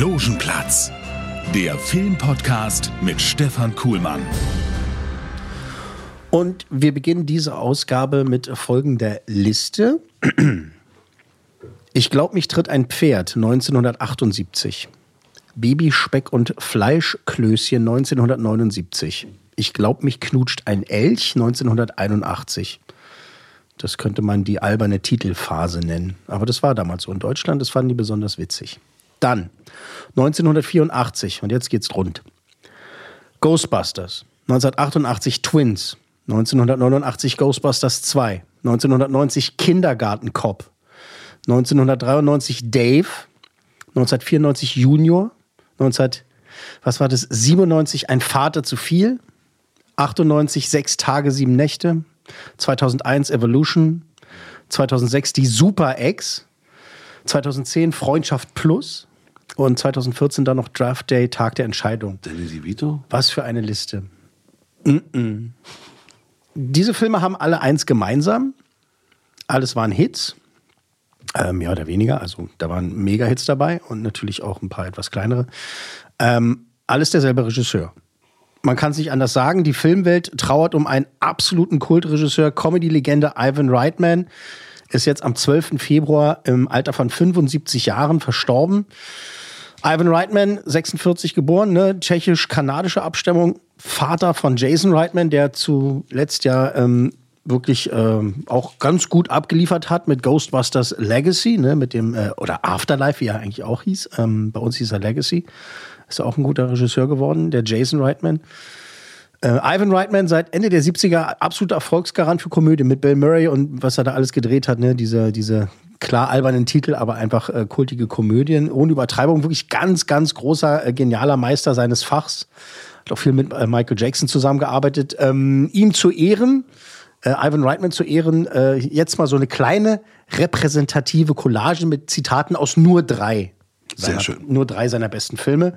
Logenplatz, der Filmpodcast mit Stefan Kuhlmann. Und wir beginnen diese Ausgabe mit folgender Liste. Ich glaube, mich tritt ein Pferd 1978. Babyspeck und Fleischklößchen 1979. Ich glaube, mich knutscht ein Elch 1981. Das könnte man die alberne Titelphase nennen. Aber das war damals so in Deutschland. Das fanden die besonders witzig. Dann 1984. Und jetzt geht's rund. Ghostbusters. 1988 Twins. 1989 Ghostbusters 2. 1990 Kindergarten Cop. 1993 Dave. 1994 Junior. 19, was war das? 97 Ein Vater zu viel. 98 Sechs Tage, Sieben Nächte. 2001 Evolution. 2006 die Super X. 2010 Freundschaft Plus. Und 2014 dann noch Draft Day, Tag der Entscheidung. Danny DeVito? Was für eine Liste. Mm -mm. Diese Filme haben alle eins gemeinsam. Alles waren Hits. Äh, mehr oder weniger. Also da waren Mega-Hits dabei und natürlich auch ein paar etwas kleinere. Ähm, alles derselbe Regisseur. Man kann es nicht anders sagen. Die Filmwelt trauert um einen absoluten Kultregisseur, Comedy-Legende Ivan Reitman. Ist jetzt am 12. Februar im Alter von 75 Jahren verstorben. Ivan Reitman, 46 geboren, ne? tschechisch-kanadische Abstammung, Vater von Jason Reitman, der zuletzt ja ähm, wirklich ähm, auch ganz gut abgeliefert hat mit Ghostbusters Legacy, ne? mit dem, äh, oder Afterlife, wie er eigentlich auch hieß. Ähm, bei uns hieß er Legacy. Ist auch ein guter Regisseur geworden, der Jason Reitman. Äh, Ivan Reitman seit Ende der 70er absoluter Erfolgsgarant für Komödie mit Bill Murray und was er da alles gedreht hat, ne? diese, diese klar albernen Titel, aber einfach äh, kultige Komödien. Ohne Übertreibung, wirklich ganz, ganz großer, äh, genialer Meister seines Fachs. Hat auch viel mit äh, Michael Jackson zusammengearbeitet. Ähm, ihm zu Ehren, äh, Ivan Reitman zu Ehren, äh, jetzt mal so eine kleine repräsentative Collage mit Zitaten aus nur drei. Sehr Seiner, schön. Nur drei seiner besten Filme.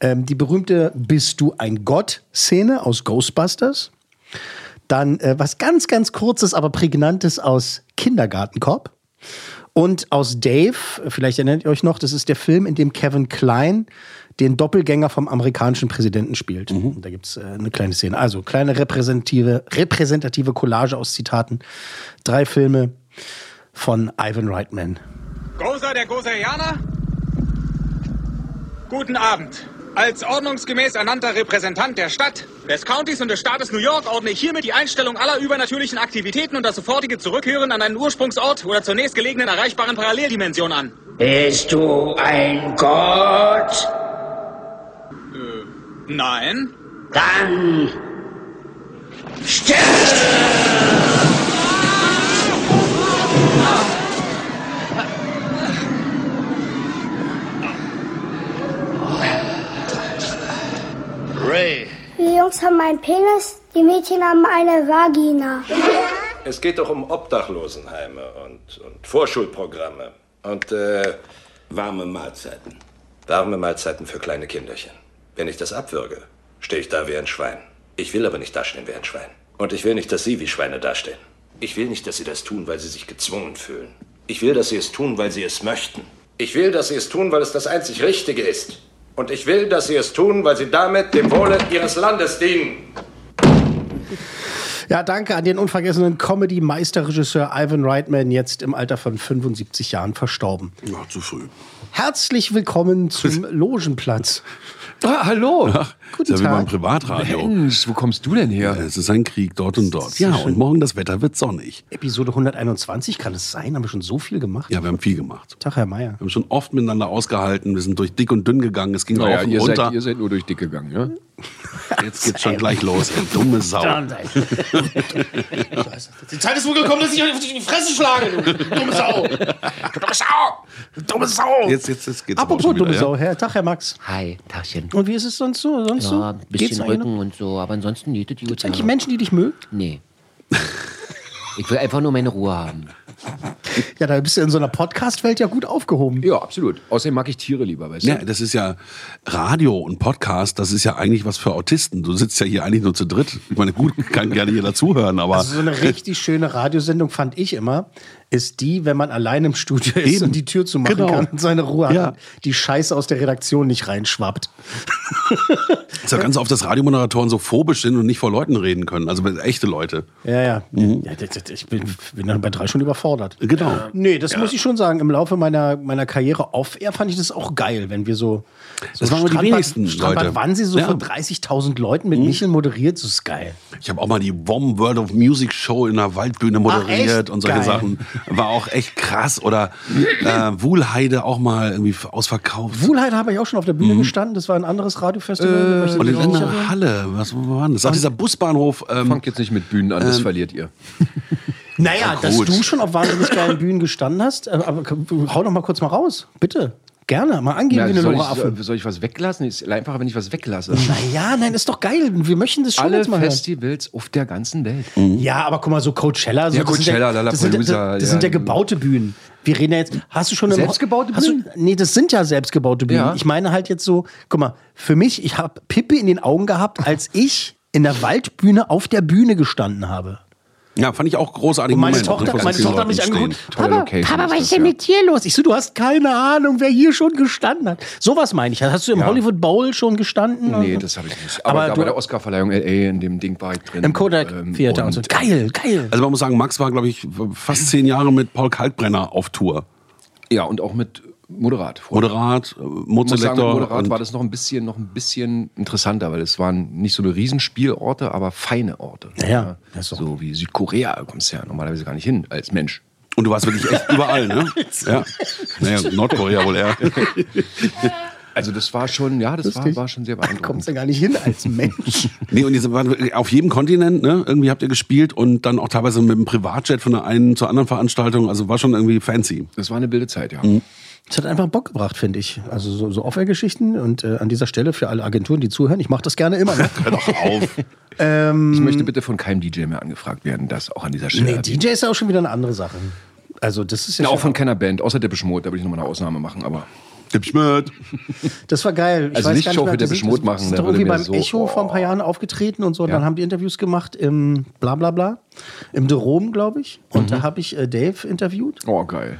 Ähm, die berühmte Bist du ein Gott-Szene aus Ghostbusters. Dann äh, was ganz, ganz Kurzes, aber Prägnantes aus Kindergartenkopf. Und aus Dave, vielleicht erinnert ihr euch noch, das ist der Film, in dem Kevin Klein den Doppelgänger vom amerikanischen Präsidenten spielt. Und Da gibt's äh, eine kleine Szene. Also kleine repräsentative, repräsentative Collage aus Zitaten. Drei Filme von Ivan Reitman. Gosa der Goserianer? Guten Abend. Als ordnungsgemäß ernannter Repräsentant der Stadt, des Countys und des Staates New York ordne ich hiermit die Einstellung aller übernatürlichen Aktivitäten und das sofortige Zurückhören an einen Ursprungsort oder zur nächstgelegenen erreichbaren Paralleldimension an. Bist du ein Gott? Nein? Dann stirb! Jungs haben einen Penis, die Mädchen haben eine Vagina. Es geht doch um Obdachlosenheime und, und Vorschulprogramme und äh, warme Mahlzeiten. Warme Mahlzeiten für kleine Kinderchen. Wenn ich das abwürge, stehe ich da wie ein Schwein. Ich will aber nicht dastehen wie ein Schwein. Und ich will nicht, dass Sie wie Schweine dastehen. Ich will nicht, dass Sie das tun, weil Sie sich gezwungen fühlen. Ich will, dass Sie es tun, weil Sie es möchten. Ich will, dass Sie es tun, weil es das einzig Richtige ist. Und ich will, dass Sie es tun, weil Sie damit dem Wohle Ihres Landes dienen. Ja, danke an den unvergessenen Comedy-Meisterregisseur Ivan Reitman, jetzt im Alter von 75 Jahren verstorben. Ja, zu früh. Herzlich willkommen zum Logenplatz. Ah, hallo. Guten ist ja wie beim Privatradio. Mensch, wo kommst du denn her? Es ist ein Krieg dort und dort. Ja, und morgen das Wetter wird sonnig. Episode 121 kann es sein? Haben wir schon so viel gemacht? Ja, wir haben viel gemacht. Tag, Herr Meier. Wir haben schon oft miteinander ausgehalten. Wir sind durch dick und dünn gegangen. Es ging Naja, rauf und ihr, runter. seid, ihr seid nur durch dick gegangen, ja? Jetzt geht's schon gleich los. ey. Dumme Sau. Die Zeit ist wohl gekommen, dass ich euch auf die Fresse schlage, du dumme Sau. Du dumme Sau. Du dumme Sau. Jetzt, jetzt, jetzt geht's Apropos wieder, dumme ja? Sau, Herr. Tag, Herr Max. Hi, Tagchen. Und wie ist es sonst so? Sonst Ja, ein so? Geht's bisschen eigentlich noch? Rücken und so, aber ansonsten geht es gut. Gibt's eigentlich ja. Menschen, die dich mögen? Nee. Ich will einfach nur meine Ruhe haben. Ja, da bist du in so einer Podcast-Welt ja gut aufgehoben. Ja, absolut. Außerdem mag ich Tiere lieber, weißt du? Ja, das ist ja Radio und Podcast, das ist ja eigentlich was für Autisten. Du sitzt ja hier eigentlich nur zu dritt. Ich meine, gut, kann gerne jeder zuhören, aber Also so eine richtig schöne Radiosendung fand ich immer, ist die, wenn man allein im Studio ist Eben. und die Tür zu machen Genau. kann und seine Ruhe Ja. hat, die Scheiße aus der Redaktion nicht reinschwappt. ist ja ganz oft, dass Radiomoderatoren so phobisch sind und nicht vor Leuten reden können. Also echte Leute. Ja, ja. ja das- das- ich bin, bin dann bei drei schon überfordert. Genau. Nee, das muss ich schon sagen. Im Laufe meiner, meiner Karriere off-air fand ich das auch geil, wenn wir so. so Das waren mal die wenigsten Strandbad Leute. Wannsee so Ja. von 30.000 Leuten mit Michel moderiert, das ist geil. Ich habe auch mal die WOM World of Music Show in der Waldbühne moderiert echt? und solche Geil. Sachen. War auch echt krass. Oder äh, Wuhlheide auch mal irgendwie ausverkauft. Wuhlheit habe ich auch schon auf der Bühne gestanden. Das war ein anderes Radiofestival. Du und in auch erwähnen? Halle, was wo war denn das? Ach, dieser Busbahnhof. Ähm, Fangt jetzt nicht mit Bühnen an, das verliert ihr. Naja, dass du schon auf wahnsinnig geilen Bühnen gestanden hast. äh, Aber hau doch mal kurz mal raus. Bitte. Gerne. Mal angeben Ja, wie eine soll, Affe. ich, soll ich was weglassen? Ist einfacher, wenn ich was weglasse. Naja, nein, ist doch geil. Wir möchten das schon Alle jetzt mal hören. Festivals auf der ganzen Welt. Ja, aber guck mal, so Coachella. So, Ja, das sind Coachella, das sind, das, das sind ja ja. gebaute Bühnen. Wir reden ja jetzt. Hast du schon Selbstgebaute Bühnen? Du, nee, das sind ja selbstgebaute Bühnen. Ja. Ich meine halt jetzt so, guck mal, für mich, ich habe Pippi in den Augen gehabt, als ich in der Waldbühne auf der Bühne gestanden habe. Ja, fand ich auch großartig. Und meine Moment, Tochter, meine Tochter hat mich angeguckt. Papa, Location Papa, ist was ist denn ja. mit dir los? Ich so, du hast keine Ahnung, wer hier schon gestanden hat. Sowas meine ich. Hast du im Ja. Hollywood Bowl schon gestanden? Nee, das habe ich nicht. Aber, Aber da du- bei der Oscarverleihung LA in dem Ding war ich drin. Im Kodak Ähm, Theater und, so. Geil, geil. Also man muss sagen, Max war, glaube ich, fast zehn Jahre mit Paul Kalkbrenner auf Tour. Ja, und auch mit Moderat. vorher. Moderat, äh, Mozelektor. Moderat und- war das noch ein bisschen, noch ein bisschen interessanter, weil es waren nicht so eine Riesenspielorte, aber feine Orte. Ja, ja. Ja, so. so wie Südkorea da kommst du ja normalerweise gar nicht hin als Mensch. Und du warst wirklich echt überall, ne? ja. Naja, Nordkorea wohl eher. Also das war schon, ja, das war, war schon sehr Kommst beeindruckend. du gar nicht hin als Mensch. Nee, und ihr waren auf jedem Kontinent, ne? Irgendwie habt ihr gespielt und dann auch teilweise mit einem Privatjet von der einen zur anderen Veranstaltung. Also war schon irgendwie fancy. Das war eine wilde Zeit, ja. Es hat einfach Bock gebracht, finde ich. Also so, so Off-Air-Geschichten und äh, an dieser Stelle für alle Agenturen, die zuhören, ich mache das gerne immer. Ne? Hör doch auf. Ich möchte bitte von keinem DJ mehr angefragt werden, das auch an dieser Stelle. nee, DJ ist ja auch schon wieder eine andere Sache. Also das ist ja Ja, auch von keiner Band, außer der Mode, da will ich nochmal eine Ausnahme machen, aber Tipp Schmidt. Das war geil. Ich Also weiß nicht gar Show mehr, für die Depeche sind- Mode machen, sind da doch würde irgendwie beim so- Echo vor ein paar oh. Jahren aufgetreten und so. Und Ja. Dann haben die Interviews gemacht im bla bla bla. Im Drom, glaube ich. Und Mhm. da habe ich äh, Dave interviewt. oh geil.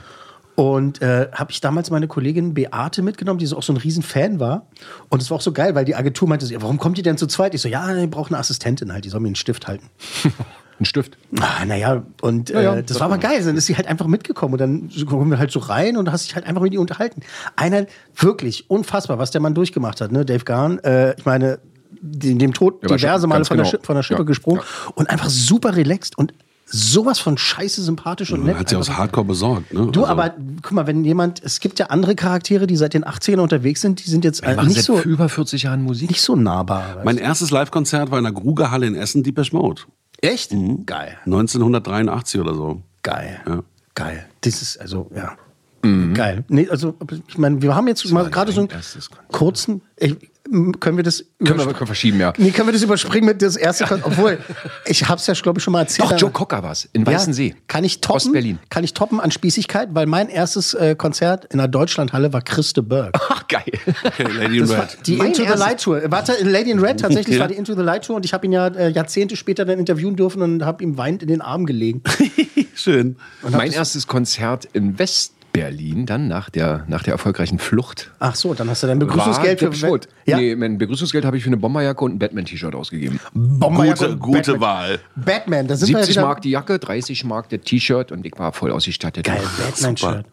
Und äh, habe ich damals meine Kollegin Beate mitgenommen, die so auch so ein riesen Fan war. Und es war auch so geil, weil die Agentur meinte, so, ja, warum kommt ihr denn zu zweit? Ich so, ja, ich brauche eine Assistentin halt, die soll mir einen Stift halten. Ein Stift. Ah, naja, und äh, ja, das war aber geil. Dann ist sie halt einfach mitgekommen und dann kommen wir halt so rein und hast dich halt einfach mit ihr unterhalten. Einer, wirklich unfassbar, was der Mann durchgemacht hat, ne? Dave Garn, äh, ich meine, dem, dem Tod Ja, diverse Male von, der, genau. Schi- von der Schippe Ja, gesprungen ja. und einfach super relaxed und sowas von scheiße sympathisch und nett. Hat sie aus Hardcore besorgt, ne? Du, Also- aber guck mal, wenn jemand, es gibt ja andere Charaktere, die seit den 80ern unterwegs sind, die sind jetzt äh, nicht seit so, über 40 Jahren Musik. nicht so nahbar. Mein erstes Live-Konzert war in der Grugerhalle in Essen, Deepesh Mode. du? Echt? Geil. 1983 oder so. Geil. Ja. Geil. Das ist, also, ja. Geil. Nee, also, ich meine, wir haben jetzt mal gerade so einen kurzen. Ich, können wir das Können wir, überspringen? können wir verschieben, ja. Nee, können wir das überspringen mit das erste Kon Obwohl, ich hab's ja, glaube ich, schon mal erzählt. Doch, Joe Cocker war's, in Weißensee. Kann ich toppen? Ostberlin. Kann ich toppen an Spießigkeit, weil mein erstes äh, Konzert in der Deutschlandhalle war Christe Berg. Ach, geil. Okay, Lady in Red. Die Mein Into the Light Tour. Warte, Lady in Red tatsächlich Ja. war die Into the Light Tour und ich habe ihn ja äh, Jahrzehnte später dann interviewen dürfen und habe ihm weinend in den Arm gelegen. Schön. mein erstes Konzert in Westberlin Berlin dann nach der, nach der erfolgreichen Flucht. Ach so, dann hast du dein Begrüßungsgeld war für Mode. Ja? Nee, mein Begrüßungsgeld habe ich für eine Bomberjacke und ein Batman-T-Shirt ausgegeben. Bomberjacke Gute, und gute Batman. Wahl. Batman, da sind wir 70 ja. Mark die Jacke, 30 Mark der T-Shirt und ich war voll ausgestattet. Geil, Batman-Shirt.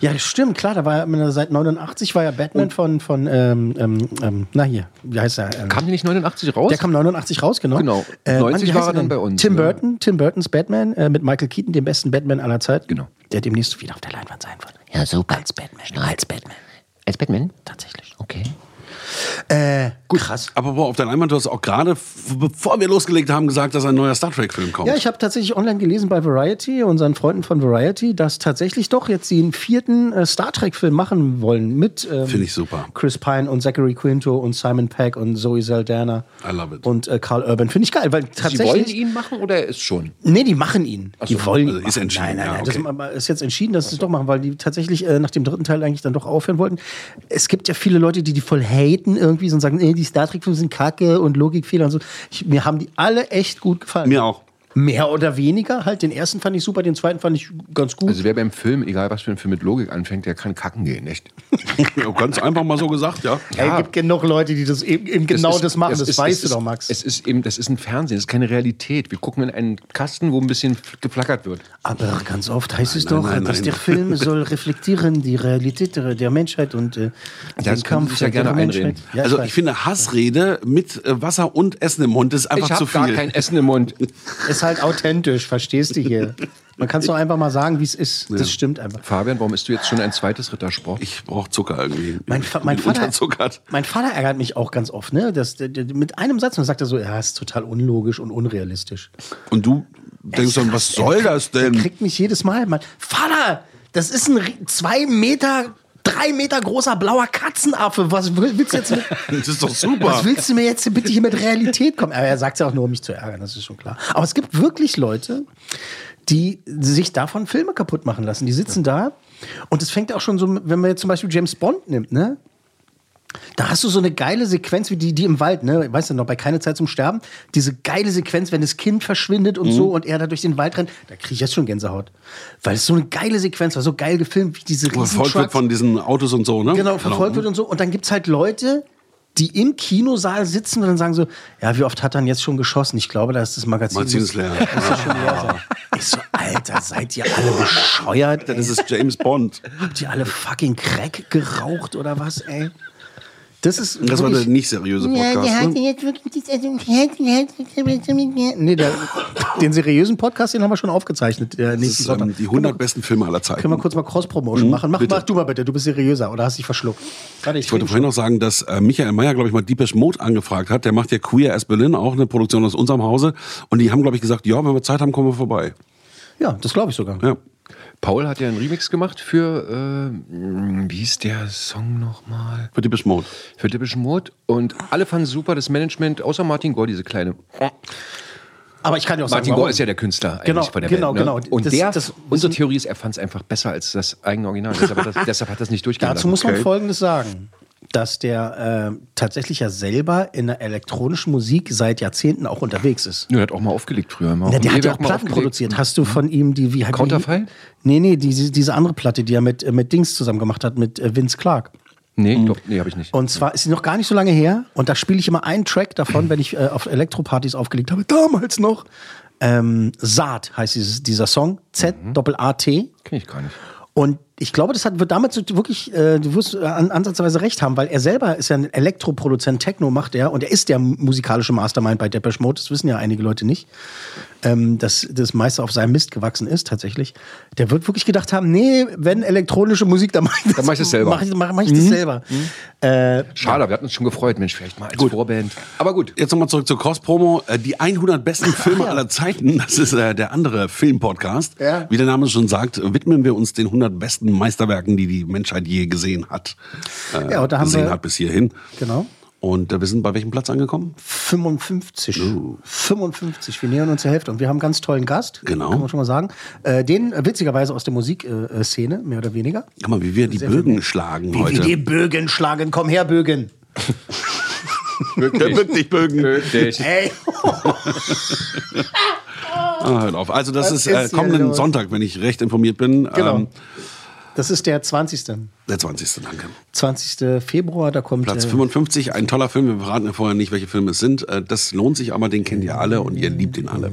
Ja, stimmt, klar, da war ja seit 89 war ja Batman von, von ähm, ähm, ähm, na hier, wie heißt er? Ähm, Kam die nicht 89 raus? der kam 89 raus, genau. Genau. Äh, 90 wie war er dann bei uns, Tim ja. Burton, Tim Burtons Batman äh, mit Michael Keaton, dem besten Batman aller Zeiten. Genau. Der demnächst wieder auf der Leinwand sein wird. Ja, super. Als Batman. Als Batman. Als Batman? Tatsächlich. Okay. Äh, krass. Aber auf der Leinwand, du hast auch gerade, bevor wir losgelegt haben, gesagt, dass ein neuer Star Trek-Film kommt. Ja, ich habe tatsächlich online gelesen bei Variety, unseren Freunden von Variety, dass tatsächlich doch jetzt sie einen vierten äh, Star Trek-Film machen wollen mit ähm, Finde ich super. Chris Pine und Zachary Quinto und Simon Peck und Zoe Saldana I love it. und äh, Carl Urban. Finde ich geil, weil Sie tatsächlich. wollen ihn machen oder er ist schon? Nee, die machen ihn. die wollen ihn. also ist machen. entschieden, Nein, nein, ja, nein. okay. Das ist jetzt entschieden, dass sie es doch machen, weil die tatsächlich äh, nach dem dritten Teil eigentlich dann doch aufhören wollten. Es gibt ja viele Leute, die die voll haten irgendwie und sagen, nee, die Star Trek-Filme sind kacke und Logikfehler und so. Ich, mir haben die alle echt gut gefallen. Mir auch. Mehr oder weniger. Halt, den ersten fand ich super, den zweiten fand ich ganz gut. Also wer beim Film, egal was für ein Film mit Logik anfängt, der kann kacken gehen, echt? Ja, Ganz einfach mal so gesagt, ja. Es gibt genug Leute, die das eben, eben genau ist- das machen. es Das ist- weißt es du ist, doch, Max. Es ist eben, das ist ein Fernsehen, das ist keine Realität. Wir gucken in einen Kasten, wo ein bisschen geflackert wird. Aber ganz oft heißt es Nein, doch, nein, dass nein. der Film soll reflektieren die Realität der, Menschheit und äh, Das können Sie sich ja der gerne Menschheit. einreden. Ja, also weiß. ich finde Hassrede mit äh, Wasser und Essen im Mund ist einfach ich zu habe viel. gar kein Essen im Mund. ist halt authentisch, verstehst du hier? Man kann es doch einfach mal sagen, wie es ist. Das stimmt einfach. Fabian, warum isst du jetzt schon ein zweites Rittersport? ich brauche Zucker irgendwie. Mein, Fa mein, Vater, mein Vater ärgert mich auch ganz oft, ne? Das, der, der, mit einem Satz und sagt er so, ja, ist total unlogisch und unrealistisch. Und du denkst dann, was soll das Der denn? kriegt mich jedes Mal. Mal Vater, das ist ein zwei Meter, drei Meter großer blauer Katzenaffe. Was will- willst du jetzt mit, Das ist doch super. Was willst du mir jetzt bitte hier mit Realität kommen? Aber er sagt es ja auch nur, um mich zu ärgern, das ist schon klar. Aber es gibt wirklich Leute, die sich davon Filme kaputt machen lassen. Die sitzen da und es fängt auch schon so, wenn man jetzt zum Beispiel James Bond nimmt, ne? Da hast du so eine geile Sequenz wie die, die im Wald, ne? Weißt du noch, bei Keine Zeit zum Sterben? Diese geile Sequenz, wenn das Kind verschwindet und so und er da durch den Wald rennt, da kriege ich jetzt schon Gänsehaut. Weil es so eine geile Sequenz war, so geil gefilmt, wie diese riesen Verfolgt wird von diesen Autos und so, ne? Genau, verfolgt wird und so. Und dann gibt es halt Leute, die im Kinosaal sitzen und dann sagen so, ja, wie oft hat er denn jetzt schon geschossen? Ich glaube, da ist das Magazin. Magazin ist leer. muss schon leer. Ich so, Alter, seid ihr alle bescheuert? Das Ey? ist James Bond. Habt ihr alle fucking Crack geraucht oder was, ey? Das ist. Das war der nicht seriöse Podcast. Ne? jetzt wirklich also, Nee, der, den seriösen Podcast, den haben wir schon aufgezeichnet. Der Das nächsten ist Sonntag. ähm, die 100 besten Filme aller Zeiten. Können wir kurz mal Cross-Promotion Mhm, machen? Mach, mach du mal bitte, du bist seriöser oder hast dich verschluckt? Warte, Ich wollte trinke vorhin noch sagen, dass äh, Michael Mayer, glaube ich, mal Deepesh Mode angefragt hat. Der macht ja Queer as Berlin, auch eine Produktion aus unserem Hause. Und die haben, glaube ich, gesagt, ja, wenn wir Zeit haben, kommen wir vorbei. Ja, das glaube ich sogar. Ja. Paul hat ja einen Remix gemacht für, äh, wie hieß der Song nochmal? Für Deepesh Mode. Für Depeche Mode. Und alle fanden super, das Management, außer Martin Gore, diese kleine. Aber ich kann dir auch sagen, Martin warum. Gore ist ja der Künstler eigentlich Genau, von der genau, Band. Ne? genau. Und Das- der, das- unsere Theorie ist, er fand es einfach besser als das eigene Original. deshalb, hat das, deshalb hat das nicht durchgehen Dazu muss man Folgendes sagen. Dass der äh, tatsächlich ja selber in der elektronischen Musik seit Jahrzehnten auch unterwegs ist. Ja, der hat auch mal aufgelegt früher. Mal Ja, der hat ja auch Platten aufgelegt. produziert. Hast du von ihm die wie Counterfeit? Nee, nee, diese, diese andere Platte, die er mit, mit Dings zusammen gemacht hat, mit äh, Vince Clark. Nee, doch, nee, habe ich nicht. Und zwar ist sie noch gar nicht so lange her und da spiele ich immer einen Track davon, wenn ich äh, auf Elektropartys aufgelegt habe, damals noch. Ähm, Saat heißt dieses, dieser Song. Z-Doppel-A-T. Kenn ich gar nicht. Und ich glaube, das hat, wird damit so wirklich, äh, du wirst äh, an, ansatzweise recht haben, weil er selber ist ja ein Elektroproduzent, Techno macht er und er ist der musikalische Mastermind bei Depeche Mode, das wissen ja einige Leute nicht, ähm, dass das meiste auf seinem Mist gewachsen ist tatsächlich. Der wird wirklich gedacht haben, nee, wenn elektronische Musik, dann mach ich das, Dann mach ich das selber. Mach ich, mach, mach ich das selber. Äh, Schade, wir hatten uns schon gefreut, Mensch, vielleicht mal als Vorband. Aber gut. Jetzt nochmal zurück zur Cross-Promo. Äh, Die 100 besten Filme aller Zeiten, das ist äh, der andere Filmpodcast. Ja. Wie der Name schon sagt, widmen wir uns den 100 besten Meisterwerken, die die Menschheit je gesehen hat. Äh, Ja, und da haben gesehen wir- hat bis hierhin. genau. Und äh, wir sind bei welchem Platz angekommen? 55. 55. Wir nähern uns der Hälfte. Und wir haben einen ganz tollen Gast. Genau. Kann man schon mal sagen. Äh, den äh, witzigerweise aus der Musikszene, mehr oder weniger. Guck mal, wie wir die Sehr Bögen schlagen Wie wir heute. die Bögen schlagen. Komm her, Bögen. Der wirklich Bögen. Ey. Ah, hört auf. Also das Was ist, äh, kommenden? Sonntag, wenn ich recht informiert bin. Genau. Ähm, Das ist der 20. Der 20. Danke. 20. Februar, da kommt. Platz äh, 55, ein toller Film. Wir verraten ja vorher nicht, welche Filme es sind. Äh, Das lohnt sich aber, den kennt ihr alle und ihr liebt ihn alle.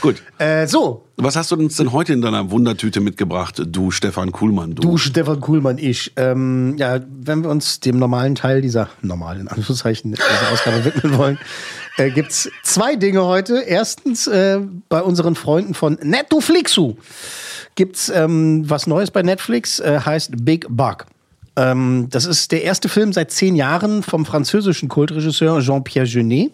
Gut. Äh, so, Was hast du uns denn heute in deiner Wundertüte mitgebracht, du Stefan Kuhlmann? Du, Stefan Kuhlmann, ich. Ähm, ja, wenn wir uns dem normalen Teil dieser normalen Anführungszeichen dieser Ausgabe widmen wollen, äh, gibt's zwei Dinge heute. Erstens äh, bei unseren Freunden von Netflixu gibt's ähm, was Neues bei Netflix, äh, heißt Big Bug. Ähm, das ist der erste Film seit zehn Jahren vom französischen Kultregisseur Jean-Pierre Jeunet.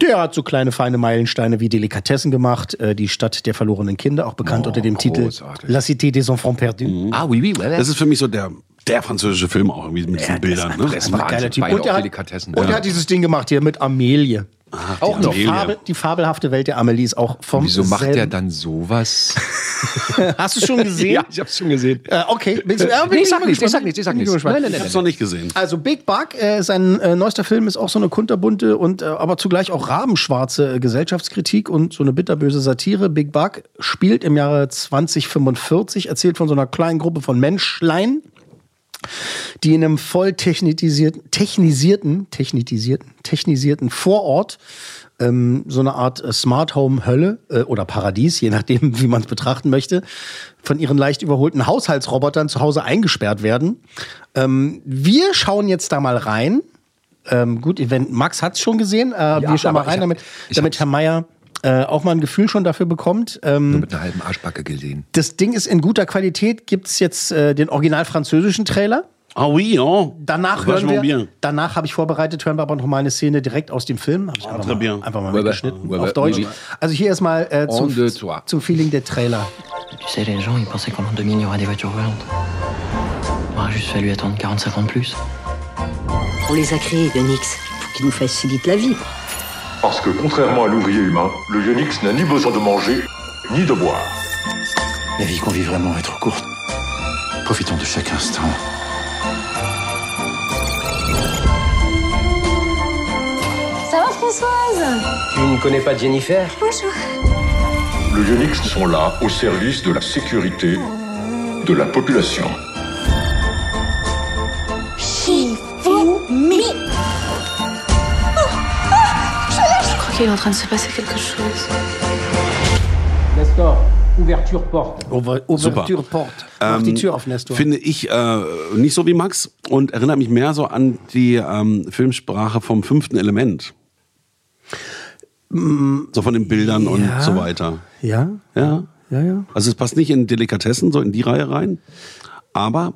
Der hat so kleine feine Meilensteine wie Delikatessen gemacht, äh, die Stadt der verlorenen Kinder, auch bekannt unter dem Titel La Cité des Enfants Perdus. Ah, oui, oui, ouais. Das ist für mich so der, der französische Film auch irgendwie mit diesen Bildern. Ne? Das ist ein geiler Typ. Und, der auch hat, Delikatessen. und er hat dieses Ding gemacht hier mit Amelie. auch die, Amelie. Fabel, die fabelhafte Welt der Amelie ist auch vom Wieso macht selben- der dann sowas? Hast du schon gesehen? ja, ich hab's schon gesehen. Äh, okay. Bin, äh, bin Nee, ich sag nichts, ich sag nichts, ich sag nichts. gespannt. Nein, nein, Ich nein, hab's noch nicht gesehen. Also Big Bug, äh, sein äh, neuester Film ist auch so eine kunterbunte und äh, aber zugleich auch rabenschwarze äh, Gesellschaftskritik und so eine bitterböse Satire. Big Bug spielt im Jahre 2045, erzählt von so einer kleinen Gruppe von Menschlein, die in einem voll technisierten, technisierten, technisierten, technisierten Vorort ähm, so eine Art äh, Smart Home Hölle äh, oder Paradies, je nachdem, wie man es betrachten möchte, von ihren leicht überholten Haushaltsrobotern zu Hause eingesperrt werden. Ähm, wir schauen jetzt da mal rein. Ähm, gut, wenn Max hat es schon gesehen. Äh, wir schauen mal rein, hab- damit, damit Herr Meier äh, auch mal ein Gefühl schon dafür bekommt. Ähm, Nur mit einer halben Arschbacke gesehen. das Ding ist in guter Qualität. Gibt es jetzt äh, den original französischen Trailer? Ah oui, oh. Danach Vachement hören wir, bien. danach habe ich vorbereitet, hören wir aber noch mal eine Szene direkt aus dem Film. Habe ich einfach, très mal, einfach mal mitgeschnitten Ouais, auf Deutsch. Also hier erstmal äh, zum, zum Feeling der Trailer. Tu sais, les gens, ils pensaient qu'en l'an 2000, il y aura des voitures volantes. Il aura juste fallu attendre 40-50 ans de plus. On les a créés, Ionix, pour qu'ils nous facilitent la vie. Parce que contrairement à l'ouvrier humain, le Yonix n'a ni besoin de manger, ni de boire. La vie qu'on vit vraiment est trop courte. Profitons de chaque instant. Ça va Françoise? Tu ne connais pas Jennifer? Bonjour. Le Yonix sont là au service de la sécurité de la population. Crois qu'il est en train de se passer quelque chose. Nestor, ouverture porte. Over Ouverture Port. Mach die Ähm, Tür auf, Nestor. Finde ich äh, nicht so wie Max und erinnert mich mehr so an die ähm, Filmsprache vom fünften Element. So von den Bildern und Ja. so weiter. Ja, Ja. ja, ja. Also es passt nicht in Delikatessen, so in die Reihe rein, aber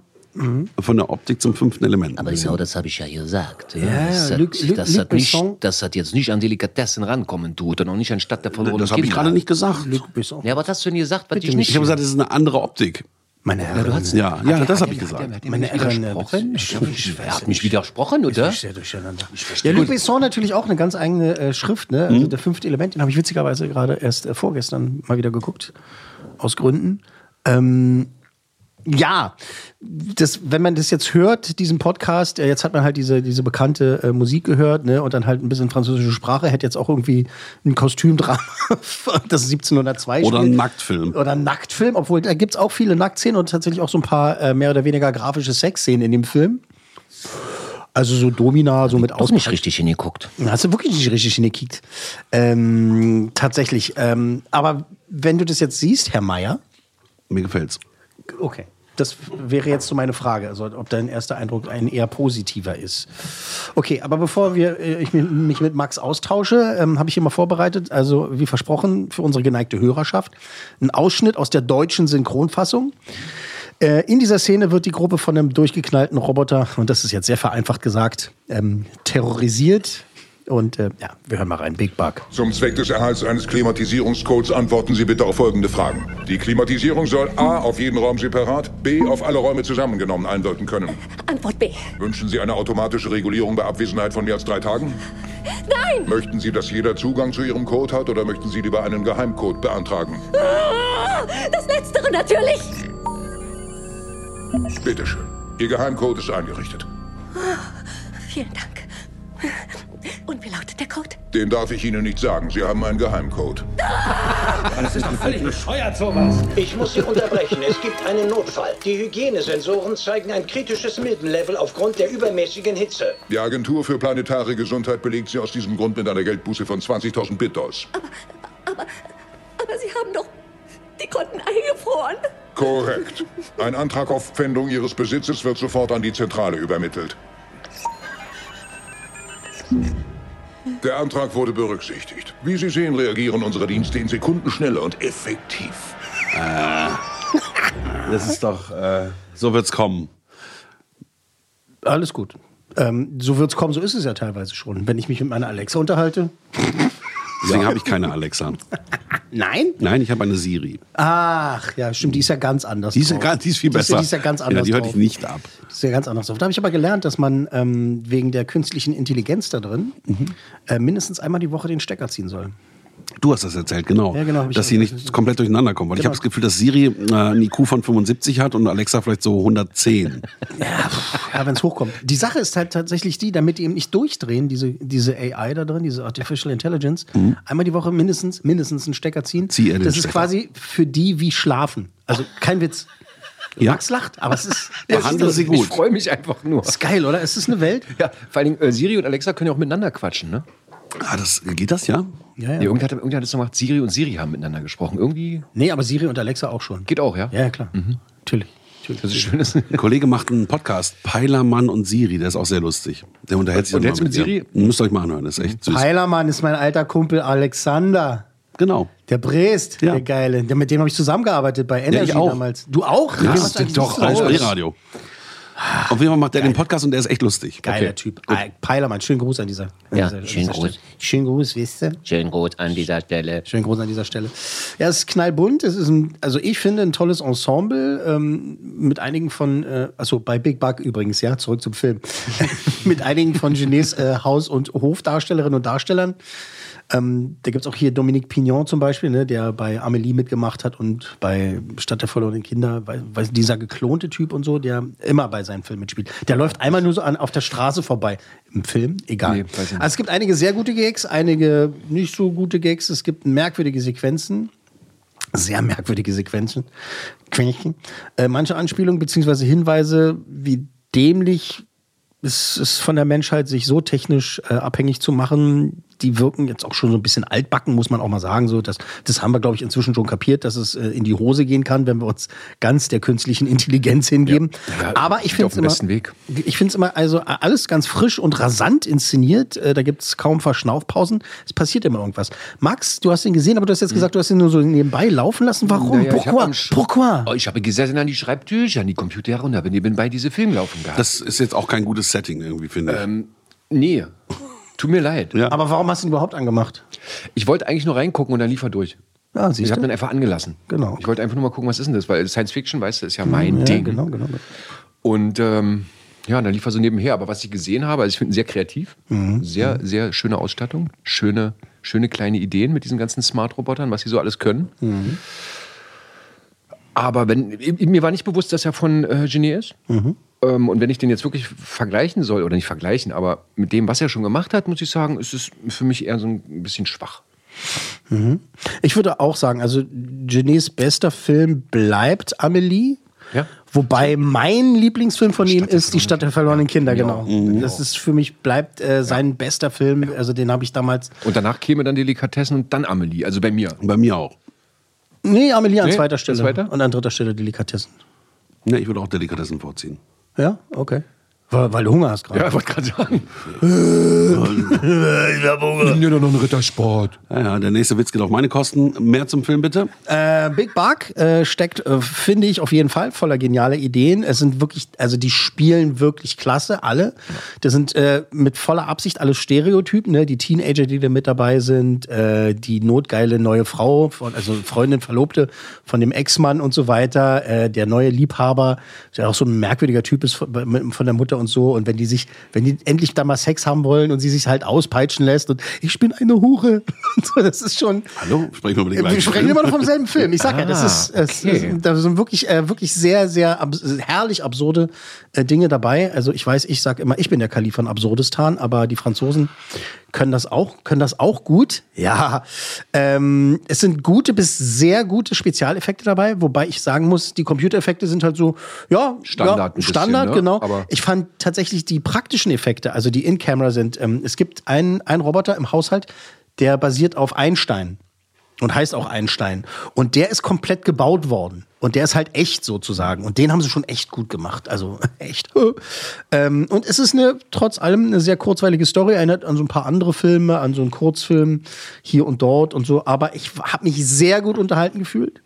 von der Optik zum fünften Element. Aber genau das habe ich ja gesagt. Ja, Ja, das, hat, Luc- Luc- das, Luc hat nicht, das hat jetzt nicht an Delikatessen rankommen tut und auch nicht an Stadt der verlorenen Das habe ich gerade nicht gesagt. Luc Besson. Ja, was hast du denn gesagt, was ich Ich nicht... habe gesagt, es ist eine andere Optik. Meine Herren. hast- Ja, ja, das habe ich Hat er- gesagt. hat er Meine mich Herren, widersprochen? ich- ich- Er hat mich widersprochen, oder? Ich sehr durcheinander. Ja, Luc Besson natürlich auch eine ganz eigene äh, Schrift, ne? Mhm. Also der fünfte Element, den habe ich witzigerweise gerade erst äh, vorgestern mal wieder geguckt. Aus Gründen. Ähm, ja, das, wenn man das jetzt hört, diesen Podcast, äh, jetzt hat man halt diese, diese bekannte äh, Musik gehört, ne, und dann halt ein bisschen französische Sprache, hätte jetzt auch irgendwie ein Kostümdrama, das 1702 Oder ein Nacktfilm. Oder ein Nacktfilm, obwohl da gibt es auch viele Nacktszenen und tatsächlich auch so ein paar äh, mehr oder weniger grafische Sexszenen in dem Film. Also so Domina, so mit Auch nicht richtig hingeguckt. Hast du wirklich nicht richtig hingekickt. Ähm, tatsächlich. Ähm, aber wenn du das jetzt siehst, Herr Meier, Mir gefällt's. okay. Das wäre jetzt so meine Frage, also ob dein erster Eindruck ein eher positiver ist. Okay, aber bevor wir, äh, ich mich- mit Max austausche, ähm, habe ich hier mal vorbereitet, also wie versprochen für unsere geneigte Hörerschaft, ein Ausschnitt aus der deutschen Synchronfassung. Äh, in dieser Szene wird die Gruppe von einem durchgeknallten Roboter, und das ist jetzt sehr vereinfacht gesagt, ähm, terrorisiert. Und äh, ja, wir hören mal rein. Big Bug. Zum Zweck des Erhalts eines Klimatisierungscodes antworten Sie bitte auf folgende Fragen. Die Klimatisierung soll A. auf jeden Raum separat, B. auf alle Räume zusammengenommen einwirken können. Antwort B. Wünschen Sie eine automatische Regulierung bei Abwesenheit von mehr als drei Tagen? Nein! Möchten Sie, dass jeder Zugang zu Ihrem Code hat oder möchten Sie lieber einen Geheimcode beantragen? Ah, Das Letztere natürlich! Bitte schön. Ihr Geheimcode ist eingerichtet. Vielen Dank. Und wie lautet der Code? Den darf ich Ihnen nicht sagen. Sie haben einen Geheimcode. Das ist doch völlig bescheuert, sowas. Ich muss Sie unterbrechen. Es gibt einen Notfall. Die Hygienesensoren zeigen ein kritisches Milbenlevel aufgrund der übermäßigen Hitze. Die Agentur für planetare Gesundheit belegt Sie aus diesem Grund mit einer Geldbuße von 20.000 Bitdos. Aber, aber Sie haben doch die Konten eingefroren. Korrekt. Ein Antrag auf Pfändung Ihres Besitzes wird sofort an die Zentrale übermittelt. Der Antrag wurde berücksichtigt. Wie Sie sehen, reagieren unsere Dienste in Sekunden schneller und effektiv. Äh, das ist doch, äh, so wird's kommen. Alles gut. Ähm, so wird es kommen, so ist es ja teilweise schon. Wenn ich mich mit meiner Alexa unterhalte. Deswegen habe ich keine Alexa. Nein? Nein, ich habe eine Siri. Ach, ja, stimmt, die ist ja ganz anders. Die ist, ja, die ist viel Die ist ja- besser. Die ist ja ganz anders. Ja, die hört ich nicht ab. Das ist ja ganz anders. drauf. Da habe ich aber gelernt, dass man ähm, wegen der künstlichen Intelligenz da drin Mhm. äh, mindestens einmal die Woche den Stecker ziehen soll. Du hast das erzählt, genau. Ja, genau, ich dass sie nicht komplett durcheinander kommen. Weil ich Genau. habe das Gefühl, dass Siri äh, einen IQ von 75 hat und Alexa vielleicht so 110. Ja, wenn es hochkommt. Die Sache ist halt tatsächlich die, damit die eben nicht durchdrehen, diese, diese AI da drin, diese Artificial Intelligence, einmal die Woche mindestens, mindestens einen Stecker ziehen. Mhm. Zieh das ist Stecker. quasi für die wie Schlafen. Also kein Witz. Ja. Max lacht, aber es ist. Behandle sie gut. Ich freue mich einfach nur. Ist geil, oder? Es ist eine Welt. Ja, vor allem äh, Siri und Alexa können ja auch miteinander quatschen, ne? Ah, das, geht das ja? Ja, ja. Nee, irgendwer hat, irgendwer hat es gemacht, Siri und Siri haben miteinander gesprochen. Irgendwie. Nee, aber Siri und Alexa auch schon. Geht auch, ja? Ja, ja, klar. Natürlich. Das ist schön. Ein Kollege macht einen Podcast, Peilermann und Siri, der ist auch sehr lustig. Der unterhält sich Und dann jetzt mit ihr. Siri? Müsst ihr euch mal anhören, das ist echt süß. Heilermann ist mein alter Kumpel Alexander. Genau. Der Brest, der Geile. Der, mit dem habe ich zusammengearbeitet bei Energy ich auch. damals. Du auch? Ja, Was eigentlich doch, du bei aus? Auf jeden Fall macht der den Podcast und der ist echt lustig. Geiler Okay. Typ. Ah, Peilermann, schönen Gruß an dieser. An Ja, dieser, an schönen dieser Gruß. Stelle. Schönen Gruß, wisst ihr? Schön rot an dieser Stelle. Schönen Gruß an dieser Stelle. Ja, es ist knallbunt. Es ist ein, also ich finde ein tolles Ensemble ähm, mit einigen von, äh, also bei Big Bug übrigens, ja, zurück zum Film, mit einigen von Genets äh, Haus- und Hofdarstellerinnen und Darstellern. Ähm, da gibt es auch hier Dominique Pignon zum Beispiel, ne, der bei Amelie mitgemacht hat und bei Stadt der verlorenen Kinder, weil dieser geklonte Typ und so, der immer bei seinen Filmen mitspielt. Der läuft einmal nur so an, auf der Straße vorbei. Im Film, egal. Nee, weiß also es gibt einige sehr gute Gags, einige nicht so gute Gags. Es gibt merkwürdige Sequenzen. Sehr merkwürdige Sequenzen. Äh, manche Anspielungen bzw. Hinweise, wie dämlich es ist von der Menschheit, sich so technisch äh, abhängig zu machen, die wirken jetzt auch schon so ein bisschen altbacken, muss man auch mal sagen. So, das, das haben wir, glaube ich, inzwischen schon kapiert, dass es äh, in die Hose gehen kann, wenn wir uns ganz der künstlichen Intelligenz hingeben. Ja, Aber ich finde es immer, Weg. ich finde es immer also alles ganz frisch und rasant inszeniert. Äh, Da gibt es kaum Verschnaufpausen. Es passiert immer irgendwas. Max, du hast ihn gesehen, aber du hast jetzt gesagt, du hast ihn nur so nebenbei laufen lassen. Warum? Naja, ich hab Pourquoi? Pourquoi? Oh, ich habe gesessen an die Schreibtische, an die Computer und habe nebenbei diese Film laufen gehabt. Das ist jetzt auch kein gutes Setting irgendwie, finde ich. Ähm, nee, tut mir leid. Ja. Aber warum hast du ihn überhaupt angemacht? Ich wollte eigentlich nur reingucken und dann lief er durch. Ja, ich siehst habe dann einfach angelassen. Genau. Ich wollte einfach nur mal gucken, was ist denn das? Weil Science Fiction, weißt du, ist ja mein ja, Ding. genau, genau. Und ähm, ja, dann lief er so nebenher. Aber was ich gesehen habe, also ich finde ihn sehr kreativ. Mhm. Sehr, sehr schöne Ausstattung. Schöne, schöne kleine Ideen mit diesen ganzen Smart-Robotern, was sie so alles können. Mhm. Aber wenn, mir war nicht bewusst, dass er von äh, Genie ist. Mhm. Ähm, und wenn ich den jetzt wirklich vergleichen soll, oder nicht vergleichen, aber mit dem, was er schon gemacht hat, muss ich sagen, ist es für mich eher so ein bisschen schwach. Mhm. Ich würde auch sagen, also Genets bester Film bleibt Amelie. Ja. Wobei mein Lieblingsfilm von ihm ist Die Stadt der verlorenen Kinder, genau. Das ist für mich bleibt äh, sein bester Film. Also den habe ich damals. Und danach käme dann Delikatessen und dann Amelie, also bei mir. Bei mir auch. Nee, Amelie an Nee, zweiter Stelle. zweiter? Und an dritter Stelle Delikatessen. Ne, ich würde auch Delikatessen vorziehen. Ja, ok. Weil, weil du Hunger hast gerade. Ja, ich wollte gerade sagen. ich hab Hunger. Nimm dir doch noch einen Rittersport. Ja, ja, der nächste Witz geht auf meine Kosten. Mehr zum Film bitte. Äh, Big Bug äh, steckt, äh, finde ich, auf jeden Fall voller genialer Ideen. Es sind wirklich, also die spielen wirklich klasse, alle. Das sind äh, mit voller Absicht alle Stereotypen, ne? Die Teenager, die da mit dabei sind, äh, die notgeile neue Frau, von, also Freundin, Verlobte von dem Ex-Mann und so weiter, äh, der neue Liebhaber, der auch so ein merkwürdiger Typ ist von, von der Mutter und so. Und wenn die sich, wenn die endlich da mal Sex haben wollen und sie sich halt auspeitschen lässt und ich bin eine Hure. So, das ist schon. Hallo, sprechen wir über den Wir gleichen sprechen Film? immer noch vom selben Film. Ich sag ja, das Ah, ist, es okay. ist da sind wirklich, äh, wirklich sehr, sehr abs herrlich absurde äh, Dinge dabei. Also ich weiß, ich sag immer, ich bin der Kalif von Absurdistan, aber die Franzosen können das auch, können das auch gut. Ja, ähm, es sind gute bis sehr gute Spezialeffekte dabei, wobei ich sagen muss, die Computereffekte sind halt so, ja, Standard ja, ein bisschen, Standard, ne? genau. Aber- ich fand tatsächlich die praktischen Effekte, also die In-Camera sind, ähm, es gibt einen, einen Roboter im Haushalt, der basiert auf Einstein und heißt auch Einstein. Und der ist komplett gebaut worden. Und der ist halt echt sozusagen. Und den haben sie schon echt gut gemacht. Also echt. ähm, und es ist eine, trotz allem, eine sehr kurzweilige Story. Erinnert an so ein paar andere Filme, an so einen Kurzfilm hier und dort und so. Aber ich habe mich sehr gut unterhalten gefühlt.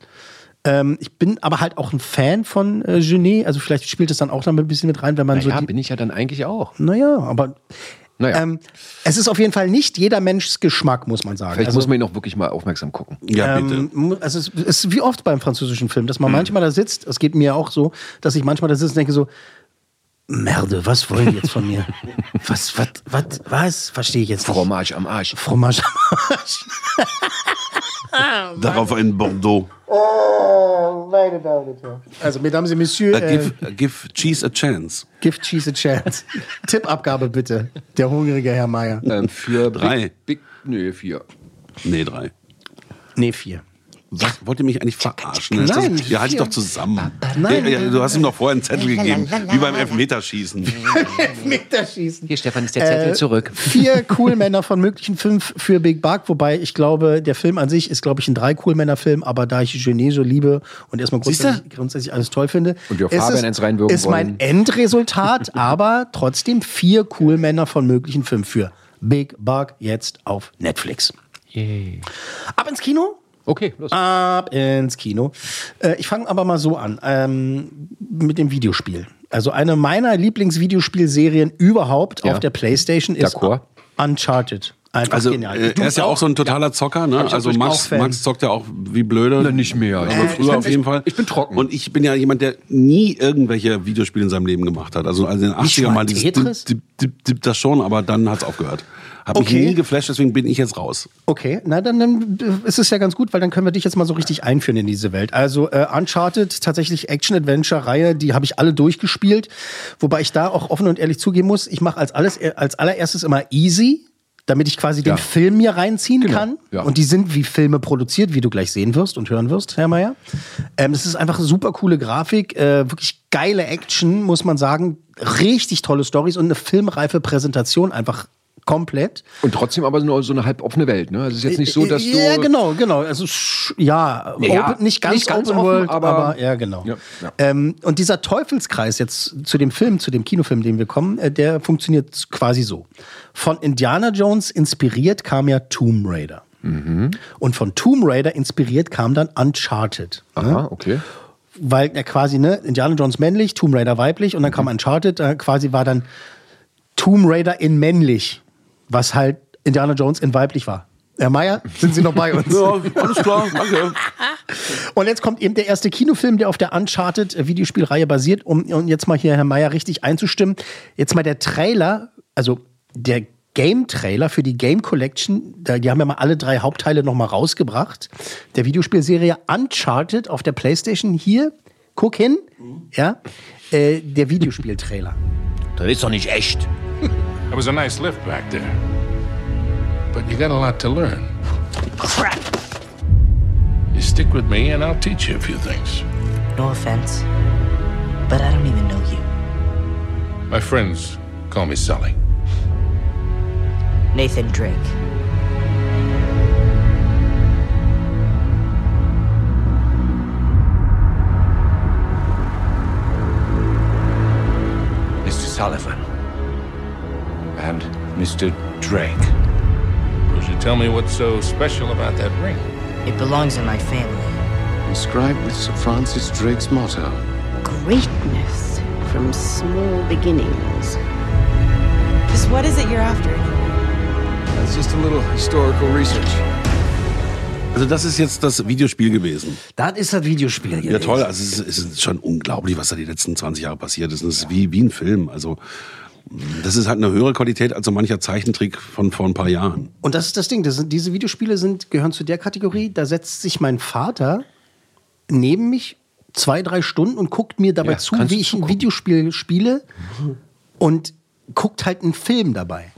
Ähm, ich bin aber halt auch ein Fan von äh, Genet. Also vielleicht spielt es dann auch noch ein bisschen mit rein, wenn man so ja, bin ich ja dann eigentlich auch. naja, aber Naja. ähm, es ist auf jeden Fall nicht jeder Menschs Geschmack, muss man sagen. Vielleicht Also- muss man ihn auch wirklich mal aufmerksam gucken. ähm, mu- Also es ist wie oft beim französischen Film, dass man Mhm. manchmal da sitzt, es geht mir auch so, dass ich manchmal da sitze und denke so, Merde, was wollen die jetzt von mir? Was, was, was, was? Verstehe ich jetzt nicht. Fromage am Arsch. Fromage am Arsch. Darauf ein Bordeaux. Oh, meine Damen und Herren. Also, Mesdames et Messieurs, Uh, äh, give, uh, give cheese a chance. give Cheese a chance. Tippabgabe bitte, der hungrige Herr Meier. Ähm, für Drei. Big, Big, nö, vier. Nee, drei. Nee, vier. Was? Wollt ihr mich eigentlich verarschen? Ist Nein, das, ja, halt dich doch zusammen. Nein. Ja, ja, du hast ihm doch vorher einen Zettel gegeben, wie beim Elfmeterschießen. Meterschießen. Hier, Stefan, ist der Zettel Äh, zurück. Vier Coolmänner von möglichen fünf für Big Buck, wobei ich glaube, der Film an sich ist, glaube ich, ein drei Coolmänner-Film, aber da ich Genet so liebe und erstmal grundsätzlich, grundsätzlich alles toll finde, Und wir auf ist Fabian es- eins reinwirken ist mein wollen. Endresultat, aber trotzdem vier Coolmänner von möglichen fünf für Big Buck jetzt auf Netflix. Ab ins Kino? Okay, los. Ab ins Kino. Äh, ich fange aber mal so an, ähm, mit dem Videospiel. Also eine meiner Lieblingsvideospielserien überhaupt Ja. auf der Playstation ist D'accord. Uncharted. Einfach Also, genial. äh, Du er ist ja auch so ein totaler Zocker, ne? Hab Also Max. Max zockt ja auch wie blöde. Na, nicht mehr. Aber Äh, früher auf jeden Fall. Ich bin trocken. Und ich bin ja jemand, der nie irgendwelche Videospiele in seinem Leben gemacht hat. Also, also in den 80er mal dieses Tetris? Dip, Dip, Dip, das schon, aber dann hat's aufgehört. Mich Okay. nie geflasht, deswegen bin ich jetzt raus. Okay, na dann, dann ist es ja ganz gut, weil dann können wir dich jetzt mal so richtig einführen in diese Welt. Also äh, Uncharted, tatsächlich Action-Adventure-Reihe, die habe ich alle durchgespielt. Wobei ich da auch offen und ehrlich zugeben muss, ich mache als, alles, als allererstes immer easy, damit ich quasi den Ja. Film mir reinziehen Genau, kann. ja. Und die sind wie Filme produziert, wie du gleich sehen wirst und hören wirst, Herr Meier. Ähm, das ist einfach super coole Grafik, äh, wirklich geile Action, muss man sagen. Richtig tolle Stories und eine filmreife Präsentation einfach komplett. Und trotzdem aber nur so eine halboffene Welt. Ne? Also es ist jetzt nicht so, dass du. Ja, genau, genau. Also ja, Ja, open, nicht ganz, nicht ganz Open offen, World, aber, aber- ja, genau. Ja, ja. Ähm, und dieser Teufelskreis jetzt zu dem Film, zu dem Kinofilm, den wir kommen, äh, der funktioniert quasi so. Von Indiana Jones inspiriert kam ja Tomb Raider. Mhm. Und von Tomb Raider inspiriert kam dann Uncharted. ne? Aha, okay. weil er quasi, ne, Indiana Jones männlich, Tomb Raider weiblich und dann Mhm. kam Uncharted, da quasi war dann Tomb Raider in männlich, was halt Indiana Jones in weiblich war. Herr Meier, sind Sie noch bei uns? Ja, alles klar, danke. Und jetzt kommt eben der erste Kinofilm, der auf der Uncharted-Videospielreihe basiert, um, um jetzt mal hier Herr Meier richtig einzustimmen. Jetzt mal der Trailer, also der Game-Trailer für die Game Collection, da, die haben ja mal alle drei Hauptteile noch mal rausgebracht, der Videospielserie Uncharted auf der Playstation. Hier, guck hin, ja, äh, der Videospieltrailer. Das ist doch nicht echt. That was a nice lift back there. But you got a lot to learn. Crap. You stick with me and I'll teach you a few things. No offense, but I don't even know you. My friends call me Sully. Nathan Drake. Mr. Sullivan. And Mr. Drake. Will you tell me what's so special about that ring? It belongs in my family. Inscribed with Sir Francis Drake's motto. Greatness from small beginnings. Just what is it you're after? That's just a little historical research. Also das ist jetzt das Videospiel gewesen. Das ist das Videospiel. Ja gewesen. toll, also es ist, es ist schon unglaublich, was da die letzten 20 Jahre passiert ist. Und Es ist wie, wie ein Film. Also das ist halt eine höhere Qualität als so mancher Zeichentrick von vor ein paar Jahren. Und das ist das Ding, das sind, diese Videospiele sind, gehören zu der Kategorie, da setzt sich mein Vater neben mich zwei, drei Stunden und guckt mir dabei Ja, zu, wie ich ein Videospiel spiele. Und guckt halt einen Film dabei.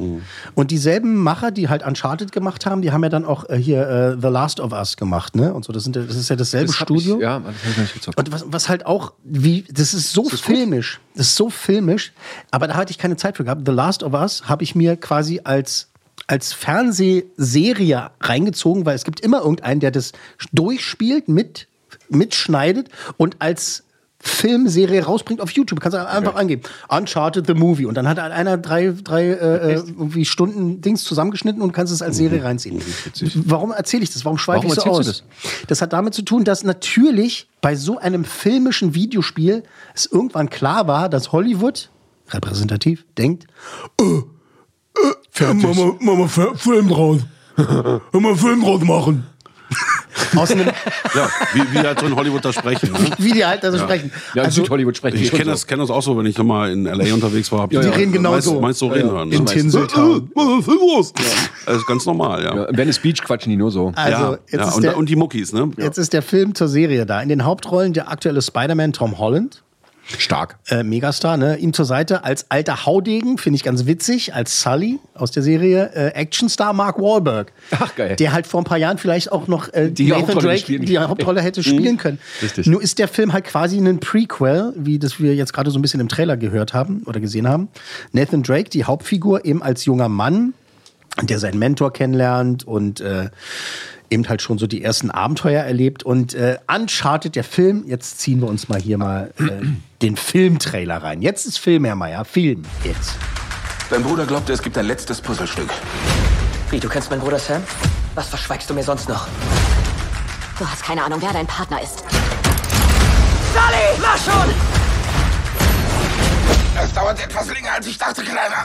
Und dieselben Macher, die halt Uncharted gemacht haben, die haben ja dann auch äh, hier äh, The Last of Us gemacht, ne? Und so, das, sind, das ist ja dasselbe Das Studio. Ich, ja, das ich noch nicht gezockt. Und was, was halt auch, wie, das ist so filmisch, das ist so filmisch, aber da hatte ich keine Zeit für gehabt. The Last of Us habe ich mir quasi als, als Fernsehserie reingezogen, weil es gibt immer irgendeinen, der das durchspielt, mit, mitschneidet und als Filmserie rausbringt auf YouTube. Kannst du einfach angeben. Uncharted the Movie. Und dann hat einer drei, drei äh, äh, irgendwie Stunden Dings zusammengeschnitten und kannst es als Serie reinziehen. Warum erzähle ich das? Warum schweife ich so aus? du Das hat damit zu tun, dass natürlich bei so einem filmischen Videospiel es irgendwann klar war, dass Hollywood repräsentativ denkt, äh, äh. Mama, Mama, Film draus. Mama, Film draus machen. Aus einem Ja, wie, wie halt so in Hollywood da sprechen. Ne? wie die halt da so Ja. sprechen. Ja, in Also, Südhollywood sprechen Ich kenne das, kenn das auch so, wenn ich nochmal in L.A. unterwegs war. Die ich reden genau meist, so. Meist so reden hören. in ne? Tinseltown. Was ist denn los? Das ist ganz normal, ja. Ja, in Venice Beach quatschen die nur so. Also, ja, jetzt ja. ist Und, der- und die Muckis, ne? Ja. Jetzt ist der Film zur Serie da. In den Hauptrollen der aktuelle Spider-Man Tom Holland. Stark. Äh, Megastar, ne? Ihm zur Seite als alter Haudegen, finde ich ganz witzig, als Sully aus der Serie. Äh, Actionstar Mark Wahlberg. Ach, geil. Der halt vor ein paar Jahren vielleicht auch noch äh, Die Nathan Hauptrolle Drake die Hauptrolle hätte spielen können. Richtig. Nur ist der Film halt quasi ein Prequel, wie das wir jetzt gerade so ein bisschen im Trailer gehört haben oder gesehen haben. Nathan Drake, die Hauptfigur, eben als junger Mann, der seinen Mentor kennenlernt und äh, eben halt schon so die ersten Abenteuer erlebt. Und äh, Uncharted, der Film, jetzt ziehen wir uns mal hier mal äh, den Filmtrailer rein. Jetzt ist Film, Herr Meier, Film jetzt. Dein Bruder glaubte, es gibt ein letztes Puzzlestück. Wie, du kennst meinen Bruder Sam? Was verschweigst du mir sonst noch? Du hast keine Ahnung, wer dein Partner ist. Sally, mach schon! Es dauert etwas länger, als ich dachte, Kleiner.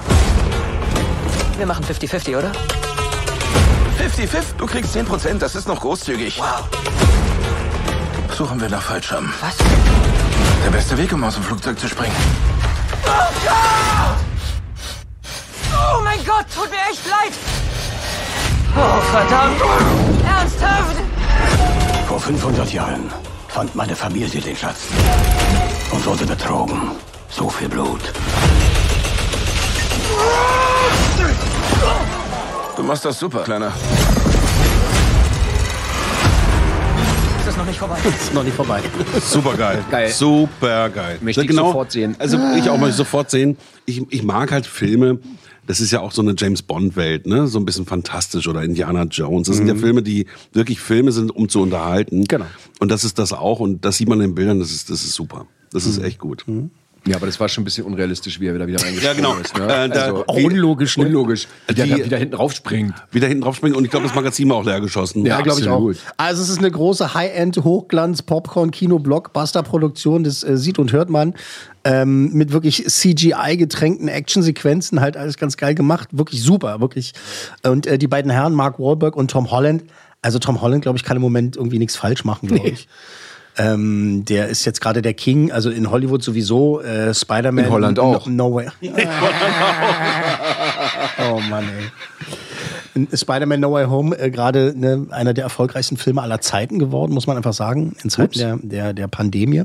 Wir machen 50-50, oder? 50-50, du kriegst 10%, das ist noch großzügig. Wow. Suchen wir nach Fallschirm. Was? Der beste Weg, um aus dem Flugzeug zu springen. Oh Gott! Oh mein Gott, tut mir echt leid! Oh, verdammt! Ernsthaft? Vor 500 Jahren fand meine Familie den Schatz und wurde betrogen. So viel Blut. Du machst das super, Kleiner. Ist das noch nicht vorbei? Ist noch nicht vorbei. Super geil. Geil. Super geil. Möchte ich sofort sehen. Also ich auch mal sofort sehen. Ich, ich mag halt Filme. Das ist ja auch so eine James Bond Welt, ne? So ein bisschen fantastisch oder Indiana Jones. Das sind ja Mhm. Filme, die wirklich Filme sind, um zu unterhalten. Genau. Und das ist das auch. Und das sieht man in den Bildern. Das ist, das ist super. Das Mhm. ist echt gut. Ja, aber das war schon ein bisschen unrealistisch, wie er wieder, wieder reingesprungen Ja, genau. ist. Ne? Äh, da- also, Auch unlogisch, ne? unlogisch. Wie der, wie der hinten raufspringt. Wieder hinten draufspringen. Und ich glaube, das Magazin war auch leer geschossen. Ja, glaube ich auch. Also es ist eine große High-End, Hochglanz, Popcorn, Kino, Blockbuster-Produktion. Das äh, sieht und hört man. Ähm, mit wirklich CGI-getränkten Actionsequenzen, halt alles ganz geil gemacht. Wirklich super, wirklich. Und äh, die beiden Herren, Mark Wahlberg und Tom Holland. Also Tom Holland, glaube ich, kann im Moment irgendwie nichts falsch machen, glaube ich. Ähm, der ist jetzt gerade der King, also in Hollywood sowieso, äh, Spider-Man. In Holland auch. No, no way. oh Mann, ey. Spider-Man No Way Home äh, gerade ne, einer der erfolgreichsten Filme aller Zeiten geworden, muss man einfach sagen, in Zeiten der, der, der Pandemie.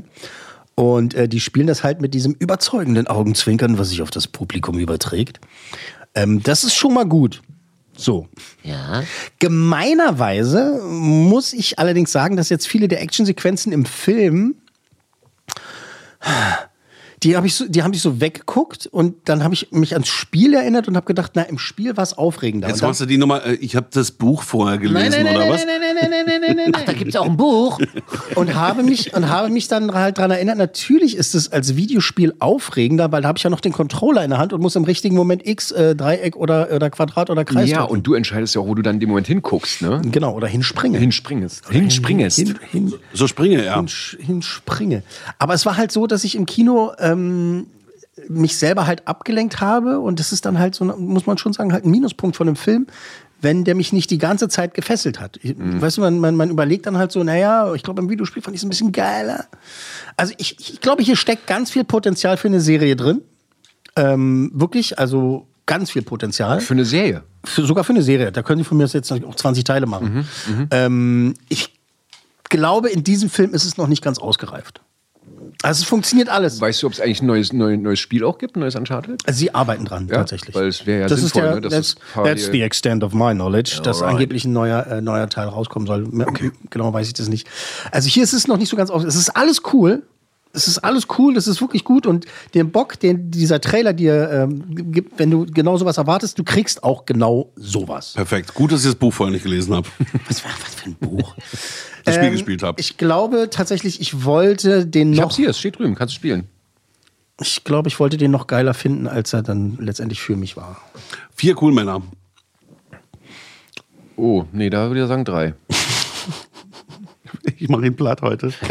Und äh, die spielen das halt mit diesem überzeugenden Augenzwinkern, was sich auf das Publikum überträgt. Ähm, das ist schon mal gut. So. Ja. Gemeinerweise muss ich allerdings sagen, dass jetzt viele der Actionsequenzen im Film die habe ich, so, die hab ich so weggeguckt und dann habe ich mich ans Spiel erinnert und habe gedacht, na, im Spiel war es aufregender. Jetzt machst du die Nummer, äh, ich habe das Buch vorher gelesen, nein, nein, oder nein, was? nein, nein, nein, nein, nein, nein, nein, nein. Da gibt's auch ein Buch. und habe mich und habe mich dann halt dran erinnert, natürlich ist es als Videospiel aufregender, weil da habe ich ja noch den Controller in der Hand und muss im richtigen Moment X, äh, Dreieck oder, oder Quadrat oder Kreis Ja, drücken. und du entscheidest ja auch, wo du dann in dem Moment hinguckst, ne? Genau, oder hinspringen. Hinspringest. Hinspringest. Hin, hin, So springe, ja. hinspringe. Aber es war halt so, dass ich im Kino ähm, mich selber halt abgelenkt habe und das ist dann halt so, muss man schon sagen, halt ein Minuspunkt von einem Film, wenn der mich nicht die ganze Zeit gefesselt hat. Ich, Weißt du, man, man, man überlegt dann halt so, naja, ich glaube, im Videospiel fand ich es ein bisschen geiler. Also ich, ich glaube, hier steckt ganz viel Potenzial für eine Serie drin. Ähm, wirklich, also ganz viel Potenzial. Für eine Serie. Für, sogar für eine Serie. Da können sie von mir jetzt auch 20 Teile machen. Ähm, ich glaube, in diesem Film ist es noch nicht ganz ausgereift. Also es funktioniert alles. Weißt du, ob es eigentlich ein neues, neues, neues Spiel auch gibt, ein neues Uncharted? Also sie arbeiten dran, Ja, tatsächlich. weil es wäre ja das sinnvoll, ist der, ne, dass that's, parallel- that's the extent of my knowledge, dass Alright. angeblich ein neuer, äh, neuer Teil rauskommen soll. Genau weiß ich das nicht. Also hier ist es noch nicht so ganz aus. Es ist alles cool. Es ist alles cool, das ist wirklich gut und den Bock, den dieser Trailer dir ähm, gibt, wenn du genau sowas erwartest, du kriegst auch genau sowas. Perfekt. Gut, dass ich das Buch vorher nicht gelesen habe. Was, was für ein Buch? Das Spiel Ähm, gespielt habe. Ich glaube tatsächlich, ich wollte den Ich noch. hab's hier, es steht drüben, kannst du spielen. Ich glaube, ich wollte den noch geiler finden, als er dann letztendlich für mich war. Vier Coolmänner. Oh, nee, da würde ich sagen drei. Ich mache ihn platt heute.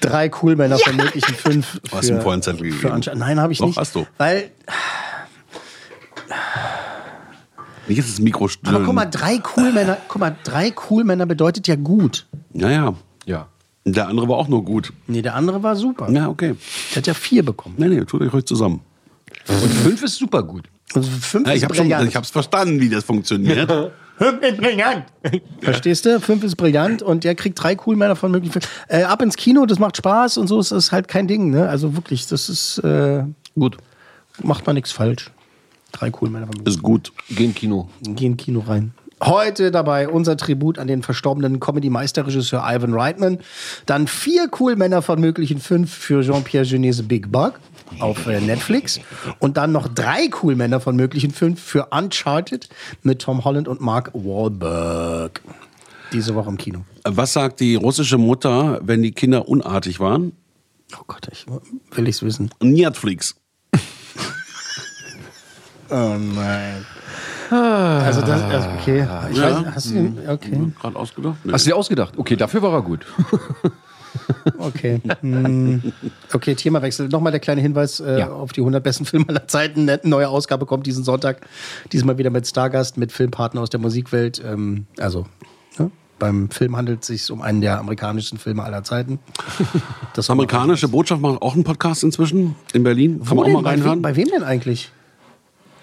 Drei Coolmänner von möglichen fünf. Du hast vorhin einen Zettel gegeben. für Nein, habe ich Doch, nicht. hast du. Weil, Nicht ist das Mikro still. aber guck mal, drei Coolmänner, guck mal, drei Coolmänner bedeutet ja gut. Ja, ja. Ja. Der andere war auch nur gut. Nee, der andere war super. Ja, okay. Der hat ja vier bekommen. Nee, nee, tut euch ruhig zusammen. Und fünf ist super gut. Also fünf Ja, ich ist habe schon, brillant. ich hab's verstanden, wie das funktioniert. Fünf ist brillant. Verstehst du? Fünf ist brillant und der kriegt drei Coolmänner von möglichen fünf. Äh, ab ins Kino, das macht Spaß und so ist das halt kein Ding. Ne? Also wirklich, das ist äh, gut. Macht man nichts falsch. Drei Coolmänner von möglichen Ist gut. Gehen Kino. Gehen Kino rein. Heute dabei unser Tribut an den verstorbenen Comedy-Meisterregisseur Ivan Reitman. Dann vier Coolmänner von möglichen fünf für Jean-Pierre Genese Big Bug auf äh, Netflix. Und dann noch drei Coolmänner von möglichen fünf für Uncharted mit Tom Holland und Mark Wahlberg. Diese Woche im Kino. Was sagt die russische Mutter, wenn die Kinder unartig waren? Oh Gott, ich will ich's wissen. Netflix. Oh nein. Also das, also okay. Ich Ja. weiß, hast du den, okay. Gerade ausgedacht? Nee. Hast du dir ausgedacht? Okay, dafür war er gut. Okay. Hm. Okay, Themawechsel. Nochmal der kleine Hinweis äh, Ja. auf die 100 besten Filme aller Zeiten. Eine neue Ausgabe kommt diesen Sonntag. Diesmal wieder mit Stargast, mit Filmpartner aus der Musikwelt. Ähm, also, ne? beim Film handelt es sich um einen der amerikanischen Filme aller Zeiten. Das Amerikanische Botschaft macht auch einen Podcast inzwischen in Berlin. Kann Wo man auch denn? mal Bei reinhören. wem, bei wem denn eigentlich?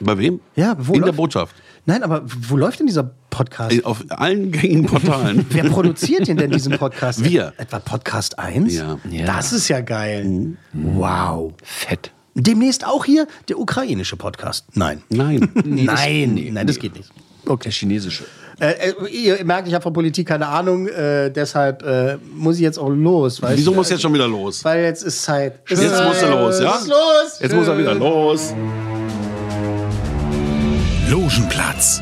Bei wem? Ja, wo in der läuft- Botschaft. Nein, aber wo läuft denn dieser Podcast? Äh, Auf allen gängigen Portalen. Wer produziert denn denn diesen Podcast? Wir. Etwa Podcast 1? Ja. Das ist ja geil. Wow. Fett. Demnächst auch hier der ukrainische Podcast. Nein. Nein. nein, nein, das geht nicht. Der chinesische. Äh, äh, ihr merkt, ich habe von Politik keine Ahnung, äh, deshalb äh, muss ich jetzt auch los. Wieso muss jetzt schon wieder los? Weil jetzt ist Zeit. Es Jetzt ist muss er Zeit. los, ja? Los. Jetzt muss er wieder los. Logenplatz,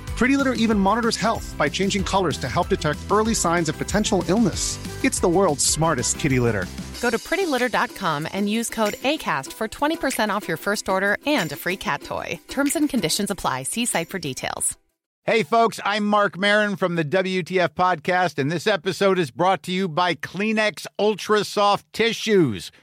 Pretty Litter even monitors health by changing colors to help detect early signs of potential illness. It's the world's smartest kitty litter. Go to prettylitter.com and use code ACAST for 20% off your first order and a free cat toy. Terms and conditions apply. See site for details. Hey, folks, I'm Mark Marin from the WTF Podcast, and this episode is brought to you by Kleenex Ultra Soft Tissues,